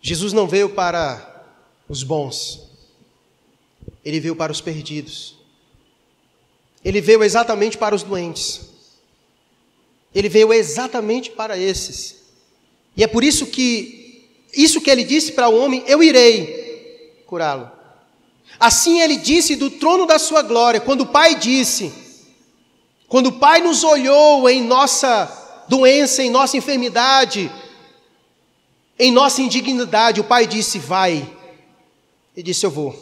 Jesus não veio para os bons, ele veio para os perdidos. Ele veio exatamente para os doentes. Ele veio exatamente para esses. E é por isso que isso que ele disse para o homem, eu irei curá-lo. Assim ele disse do trono da sua glória, quando o Pai disse, quando o Pai nos olhou em nossa doença, em nossa enfermidade, em nossa indignidade, o Pai disse: Vai. Ele disse: Eu vou.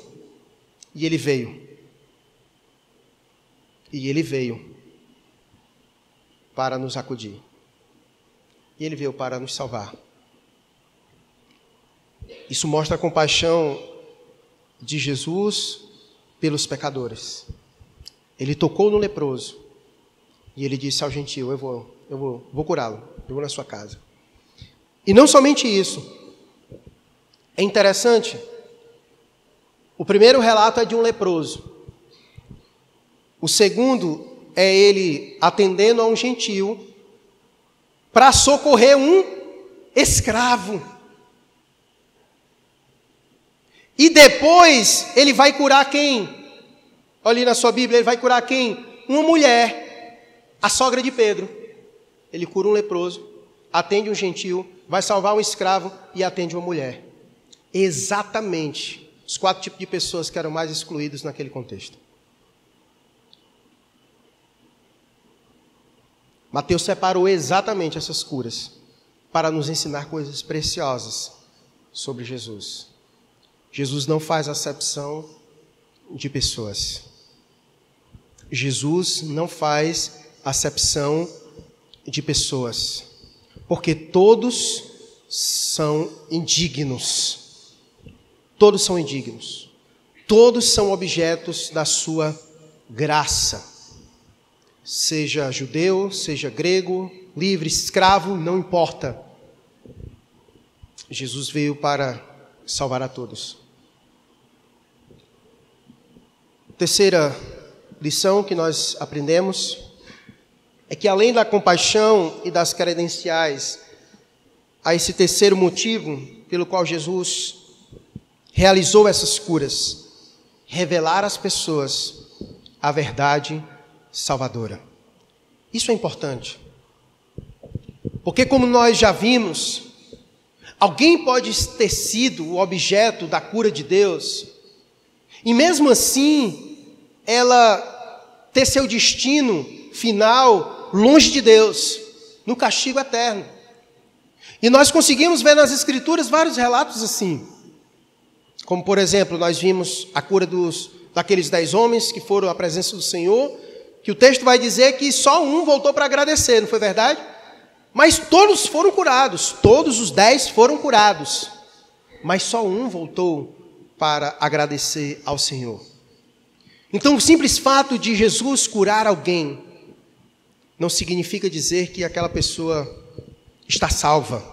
E ele veio. E ele veio para nos acudir. E ele veio para nos salvar. Isso mostra a compaixão de Jesus pelos pecadores. Ele tocou no leproso e ele disse ao gentil: Eu vou, eu vou, vou curá-lo, eu vou na sua casa. E não somente isso. É interessante. O primeiro relato é de um leproso. O segundo é ele atendendo a um gentil para socorrer um escravo. E depois ele vai curar quem? Ali na sua Bíblia, ele vai curar quem? Uma mulher, a sogra de Pedro. ele cura um leproso, atende um gentil, vai salvar um escravo e atende uma mulher. Exatamente os quatro tipos de pessoas que eram mais excluídos naquele contexto. Mateus separou exatamente essas curas para nos ensinar coisas preciosas sobre Jesus. Jesus não faz acepção de pessoas. Jesus não faz acepção de pessoas, porque todos são indignos. Todos são indignos. Todos são objetos da sua graça. Seja judeu, seja grego, livre, escravo, não importa. Jesus veio para salvar a todos. Terceira lição que nós aprendemos é que além da compaixão e das credenciais, há esse terceiro motivo pelo qual Jesus realizou essas curas: revelar às pessoas a verdade salvadora. Isso é importante. Porque, como nós já vimos, alguém pode ter sido o objeto da cura de Deus, e mesmo assim, ela ter seu destino final longe de Deus, no castigo eterno. E nós conseguimos ver nas Escrituras vários relatos assim. Como, por exemplo, nós vimos a cura dos, daqueles dez homens que foram à presença do Senhor, que o texto vai dizer que só um voltou para agradecer, não foi verdade? Mas todos foram curados, todos os dez foram curados, mas só um voltou para agradecer ao Senhor. Então, o simples fato de Jesus curar alguém não significa dizer que aquela pessoa está salva.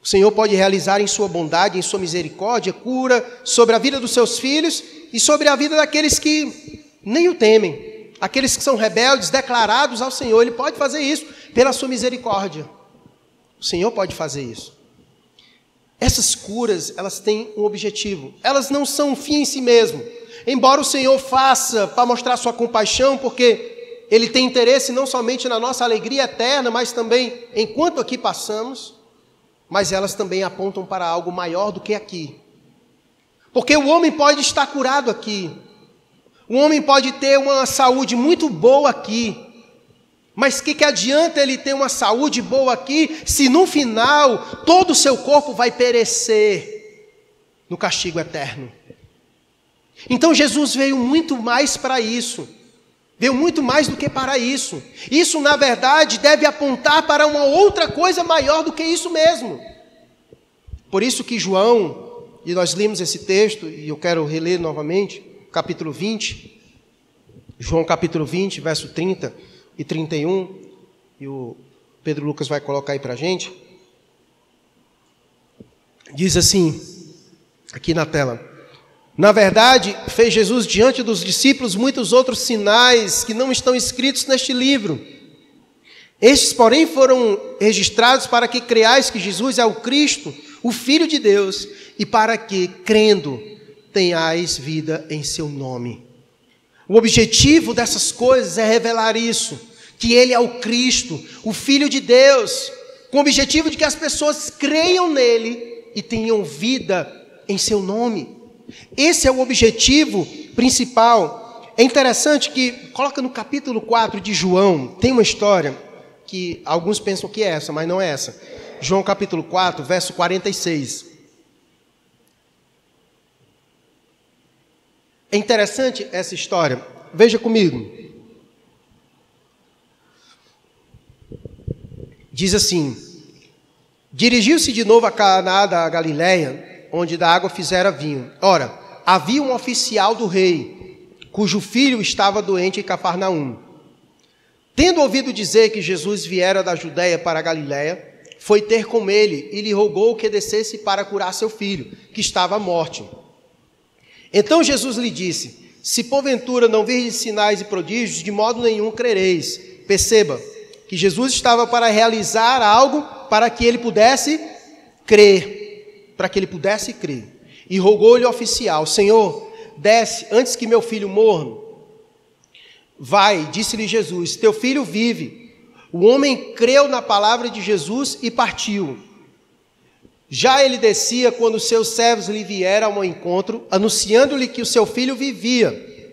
O Senhor pode realizar em sua bondade, em sua misericórdia, cura sobre a vida dos seus filhos e sobre a vida daqueles que nem o temem, aqueles que são rebeldes, declarados ao Senhor. Ele pode fazer isso pela sua misericórdia. O Senhor pode fazer isso. Essas curas, elas têm um objetivo. Elas não são um fim em si mesmo. Embora o Senhor faça para mostrar sua compaixão, porque Ele tem interesse não somente na nossa alegria eterna, mas também enquanto aqui passamos, mas elas também apontam para algo maior do que aqui. Porque o homem pode estar curado aqui, o homem pode ter uma saúde muito boa aqui, mas que, que adianta ele ter uma saúde boa aqui, se no final todo o seu corpo vai perecer no castigo eterno? Então Jesus veio muito mais para isso, veio muito mais do que para isso. Isso, na verdade, deve apontar para uma outra coisa maior do que isso mesmo. Por isso que João, e nós lemos esse texto, e eu quero reler novamente, capítulo 20, João capítulo 20, verso 30 e 31, e o Pedro Lucas vai colocar aí para a gente. Diz assim, aqui na tela: Na verdade, fez Jesus diante dos discípulos muitos outros sinais que não estão escritos neste livro. Estes, porém, foram registrados para que creais que Jesus é o Cristo, o Filho de Deus, e para que, crendo, tenhais vida em seu nome. O objetivo dessas coisas é revelar isso, que ele é o Cristo, o Filho de Deus, com o objetivo de que as pessoas creiam nele e tenham vida em seu nome. Esse é o objetivo principal. É interessante que, coloca no capítulo 4 de João, tem uma história que alguns pensam que é essa, mas não é essa. João capítulo 4, verso 46. É interessante essa história. Veja comigo. Diz assim: Dirigiu-se de novo a Caná da Galiléia, onde da água fizera vinho. Ora, havia um oficial do rei, cujo filho estava doente em Cafarnaum. Tendo ouvido dizer que Jesus viera da Judéia para a Galiléia, foi ter com ele e lhe rogou que descesse para curar seu filho, que estava à morte. Então Jesus lhe disse: Se porventura não virdes sinais e prodígios, de modo nenhum crereis. Perceba que Jesus estava para realizar algo para que ele pudesse crer, para que ele pudesse crer. E rogou-lhe o oficial: Senhor, desce antes que meu filho morra. Vai, disse-lhe Jesus: Teu filho vive. O homem creu na palavra de Jesus e partiu. Já ele descia quando seus servos lhe vieram ao encontro, anunciando-lhe que o seu filho vivia.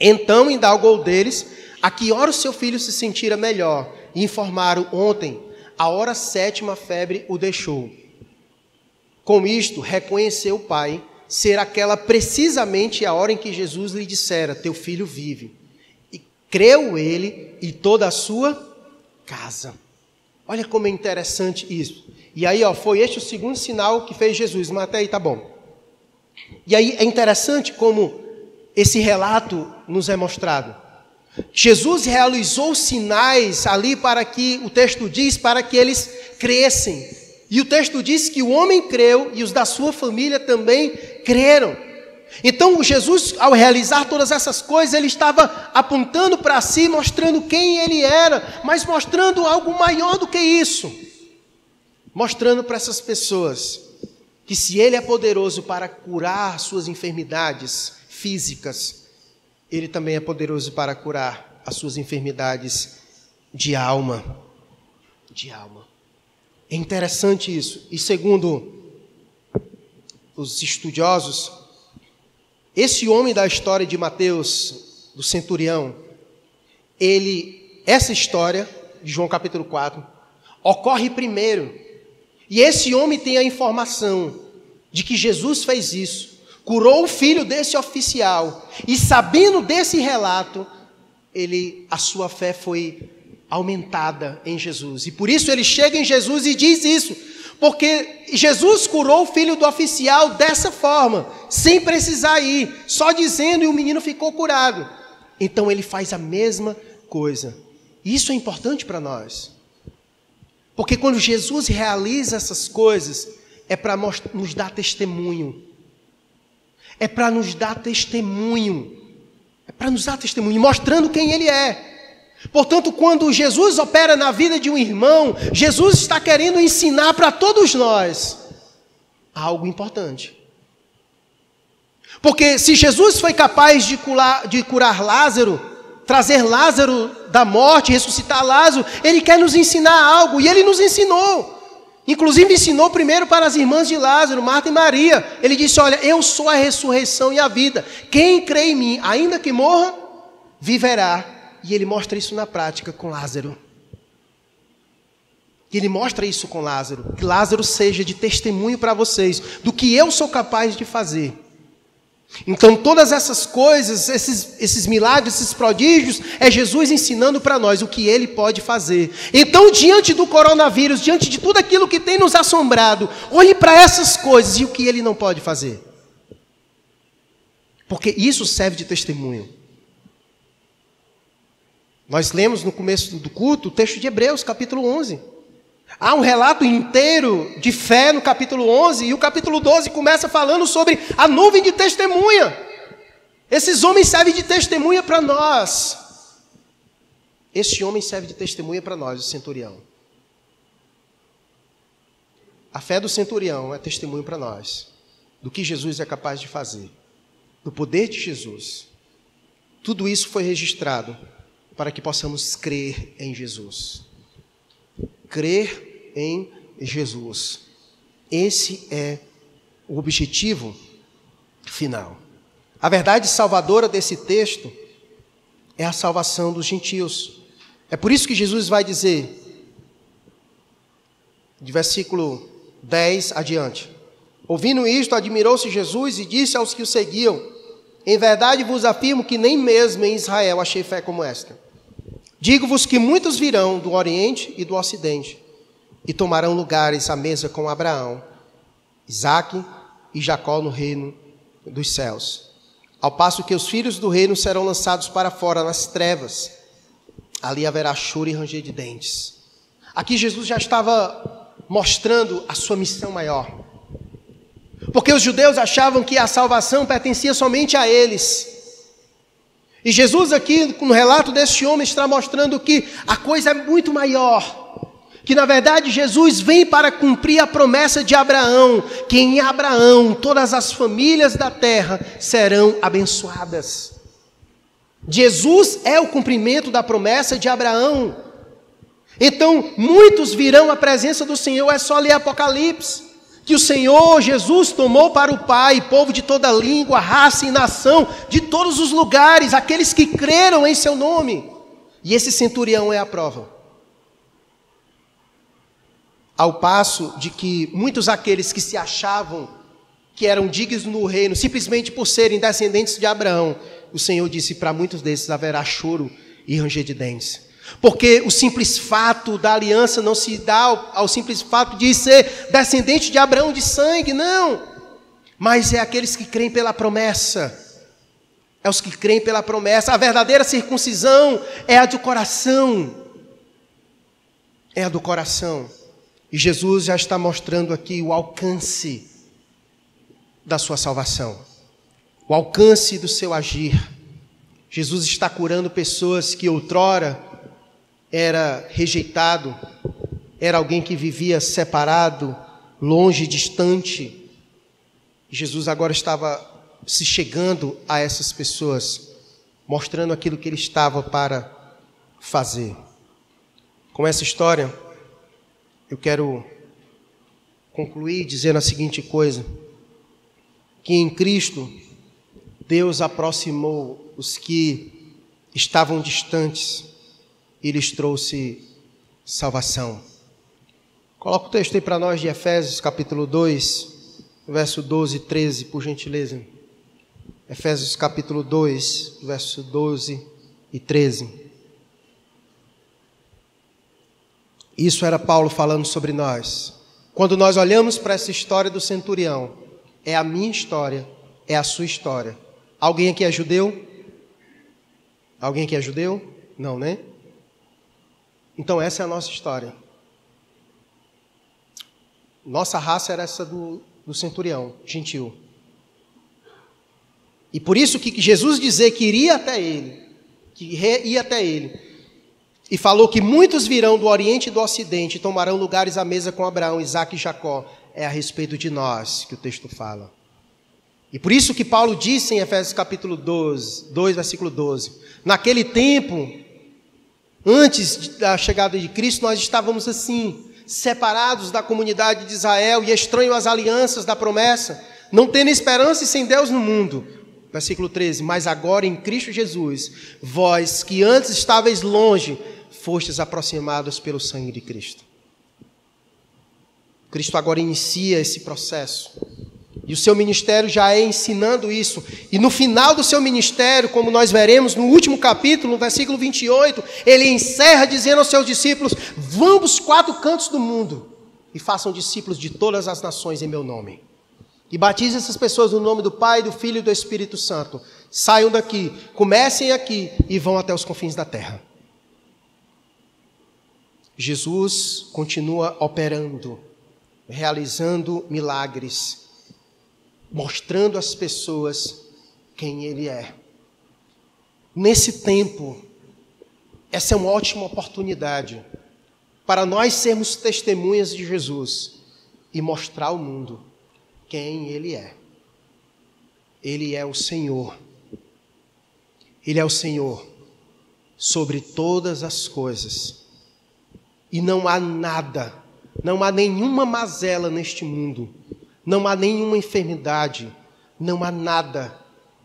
Então indagou deles a que hora o seu filho se sentira melhor, e informaram ontem, a hora sétima febre o deixou. Com isto, reconheceu o pai ser aquela precisamente a hora em que Jesus lhe dissera: Teu filho vive. E creu ele e toda a sua casa. Olha como é interessante isso. E aí, ó, foi este o segundo sinal que fez Jesus. Mas até aí tá bom. E aí é interessante como esse relato nos é mostrado. Jesus realizou sinais ali para que, o texto diz, para que eles crescem. E o texto diz que o homem creu e os da sua família também creram. Então, Jesus, ao realizar todas essas coisas, ele estava apontando para si, mostrando quem ele era, mas mostrando algo maior do que isso. Mostrando para essas pessoas que se ele é poderoso para curar suas enfermidades físicas, ele também é poderoso para curar as suas enfermidades de alma. De alma. É interessante isso. E segundo os estudiosos, esse homem da história de Mateus, do centurião, ele, essa história de João capítulo 4, ocorre primeiro. E esse homem tem a informação de que Jesus fez isso, curou o filho desse oficial, e sabendo desse relato, ele, a sua fé foi aumentada em Jesus. E por isso ele chega em Jesus e diz isso. Porque Jesus curou o filho do oficial dessa forma, sem precisar ir, só dizendo e o menino ficou curado. Então ele faz a mesma coisa. Isso é importante para nós. Porque quando Jesus realiza essas coisas, é para nos dar testemunho. É para nos dar testemunho. É para nos dar testemunho, mostrando quem Ele é. Portanto, quando Jesus opera na vida de um irmão, Jesus está querendo ensinar para todos nós algo importante. Porque se Jesus foi capaz de curar, de curar Lázaro, trazer Lázaro da morte, ressuscitar Lázaro, ele quer nos ensinar algo, e ele nos ensinou. Inclusive ensinou primeiro para as irmãs de Lázaro, Marta e Maria. Ele disse: Olha, eu sou a ressurreição e a vida. Quem crê em mim, ainda que morra, viverá. E ele mostra isso na prática com Lázaro. E ele mostra isso com Lázaro. Que Lázaro seja de testemunho para vocês do que eu sou capaz de fazer. Então, todas essas coisas, esses, esses milagres, esses prodígios, é Jesus ensinando para nós o que ele pode fazer. Então, diante do coronavírus, diante de tudo aquilo que tem nos assombrado, olhe para essas coisas e o que ele não pode fazer. Porque isso serve de testemunho. Nós lemos no começo do culto o texto de Hebreus, capítulo 11. Há um relato inteiro de fé no capítulo 11 e o capítulo 12 começa falando sobre a nuvem de testemunha. Esses homens servem de testemunha para nós. Este homem serve de testemunha para nós, o centurião. A fé do centurião é testemunho para nós do que Jesus é capaz de fazer, do poder de Jesus. Tudo isso foi registrado para que possamos crer em Jesus. Crer em Jesus. Esse é o objetivo final. A verdade salvadora desse texto é a salvação dos gentios. É por isso que Jesus vai dizer, de versículo 10 adiante: Ouvindo isto, admirou-se Jesus e disse aos que o seguiam: Em verdade vos afirmo que nem mesmo em Israel achei fé como esta. Digo-vos que muitos virão do Oriente e do Ocidente e tomarão lugares à mesa com Abraão, Isaque e Jacó no reino dos céus. Ao passo que os filhos do reino serão lançados para fora nas trevas, ali haverá choro e ranger de dentes. Aqui Jesus já estava mostrando a sua missão maior. Porque os judeus achavam que a salvação pertencia somente a eles. E Jesus, aqui, no relato deste homem, está mostrando que a coisa é muito maior. Que na verdade Jesus vem para cumprir a promessa de Abraão, que em Abraão todas as famílias da terra serão abençoadas. Jesus é o cumprimento da promessa de Abraão. Então, muitos virão à presença do Senhor, é só ler Apocalipse, que o Senhor Jesus tomou para o Pai povo de toda língua, raça e nação, de todos os lugares, aqueles que creram em seu nome. E esse centurião é a prova. Ao passo de que muitos aqueles que se achavam que eram dignos no reino, simplesmente por serem descendentes de Abraão, o Senhor disse para muitos desses haverá choro e ranger de dentes. Porque o simples fato da aliança não se dá ao, ao simples fato de ser descendente de Abraão de sangue, não. Mas é aqueles que creem pela promessa. É os que creem pela promessa. A verdadeira circuncisão é a do coração. É a do coração. E Jesus já está mostrando aqui o alcance da sua salvação, o alcance do seu agir. Jesus está curando pessoas que outrora era rejeitado, era alguém que vivia separado, longe, distante. Jesus agora estava se chegando a essas pessoas, mostrando aquilo que ele estava para fazer. Com essa história, eu quero concluir dizendo a seguinte coisa: que em Cristo Deus aproximou os que estavam distantes e lhes trouxe salvação. Coloca o texto aí para nós de Efésios capítulo 2, verso 12 e 13, por gentileza. Efésios capítulo 2, verso 12 e 13. Isso era Paulo falando sobre nós. Quando nós olhamos para essa história do centurião, é a minha história, é a sua história. Alguém aqui é judeu? Alguém aqui é judeu? Não, né? Então essa é a nossa história. Nossa raça era essa do, do centurião, gentil. E por isso que Jesus dizer que iria até ele, que ia até ele, e falou que muitos virão do Oriente e do Ocidente e tomarão lugares à mesa com Abraão, Isaac e Jacó. É a respeito de nós que o texto fala. E por isso que Paulo disse em Efésios capítulo 12, 2, versículo 12: Naquele tempo, antes da chegada de Cristo, nós estávamos assim, separados da comunidade de Israel e estranhos às alianças da promessa, não tendo esperança e sem Deus no mundo. Versículo 13: Mas agora em Cristo Jesus, vós que antes estáveis longe, fostes aproximados pelo sangue de Cristo. Cristo agora inicia esse processo. E o seu ministério já é ensinando isso. E no final do seu ministério, como nós veremos no último capítulo, no versículo 28, ele encerra dizendo aos seus discípulos: Vão para os quatro cantos do mundo e façam discípulos de todas as nações em meu nome. E batize essas pessoas no nome do Pai, do Filho e do Espírito Santo. Saiam daqui, comecem aqui e vão até os confins da terra. Jesus continua operando, realizando milagres, mostrando às pessoas quem Ele é. Nesse tempo, essa é uma ótima oportunidade para nós sermos testemunhas de Jesus e mostrar ao mundo quem Ele é. Ele é o Senhor. Ele é o Senhor sobre todas as coisas e não há nada, não há nenhuma mazela neste mundo, não há nenhuma enfermidade, não há nada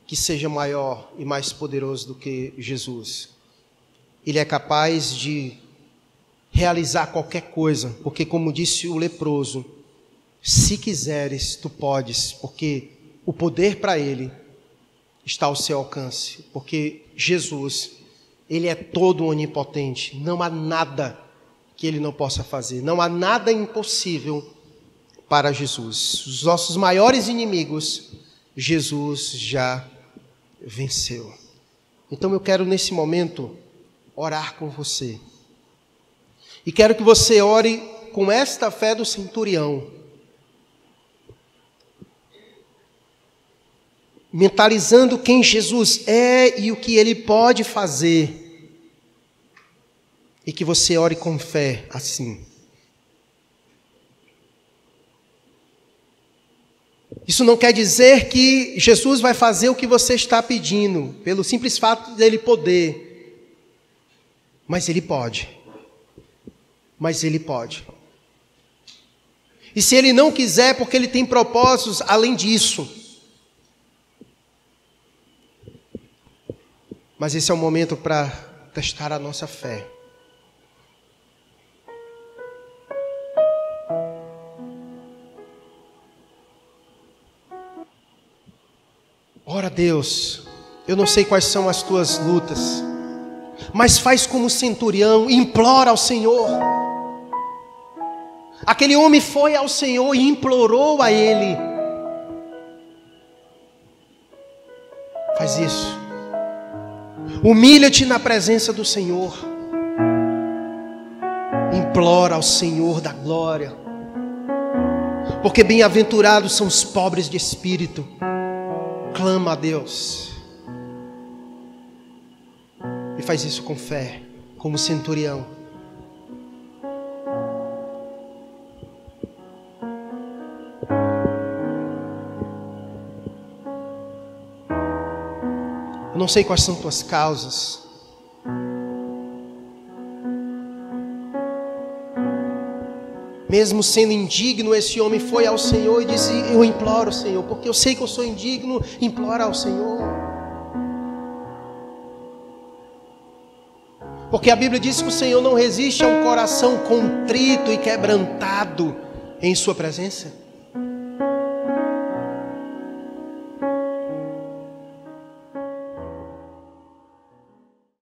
que seja maior e mais poderoso do que Jesus. Ele é capaz de realizar qualquer coisa, porque, como disse o leproso, se quiseres, tu podes, porque o poder para ele está ao seu alcance, porque Jesus, ele é todo onipotente, não há nada que ele não possa fazer. Não há nada impossível para Jesus. Os nossos maiores inimigos, Jesus já venceu. Então eu quero nesse momento orar com você. E quero que você ore com esta fé do centurião. Mentalizando quem Jesus é e o que ele pode fazer e que você ore com fé assim. Isso não quer dizer que Jesus vai fazer o que você está pedindo, pelo simples fato dele poder. Mas ele pode. mas Ele pode. E se Ele não quiser, porque Ele tem propósitos além disso. Mas esse é o momento para testar a nossa fé. Deus, eu não sei quais são as tuas lutas, mas faz como centurião, implora ao Senhor. Aquele homem foi ao Senhor e implorou a Ele. Faz isso. Humilha-te na presença do Senhor. Implora ao Senhor da glória. Porque bem-aventurados são os pobres de espírito clama a Deus. E faz isso com fé, como centurião. Eu não sei quais são tuas causas. Mesmo sendo indigno, esse homem foi ao Senhor e disse: Eu imploro, Senhor, porque eu sei que eu sou indigno, implora ao Senhor. Porque a Bíblia diz que o Senhor não resiste a um coração contrito e quebrantado em Sua presença.